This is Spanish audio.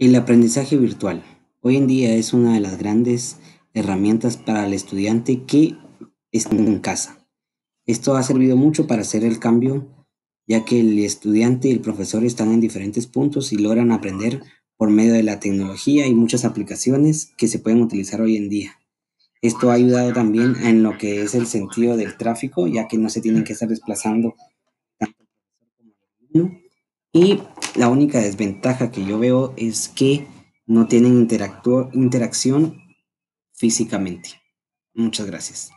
El aprendizaje virtual. Hoy en día es una de las grandes herramientas para el estudiante que está en casa. Esto ha servido mucho para hacer el cambio, ya que el estudiante y el profesor están en diferentes puntos y logran aprender por medio de la tecnología y muchas aplicaciones que se pueden utilizar hoy en día. Esto ha ayudado también en lo que es el sentido del tráfico, ya que no se tienen que estar desplazando tanto el. Y la única desventaja que yo veo es que no tienen interacción físicamente. Muchas gracias.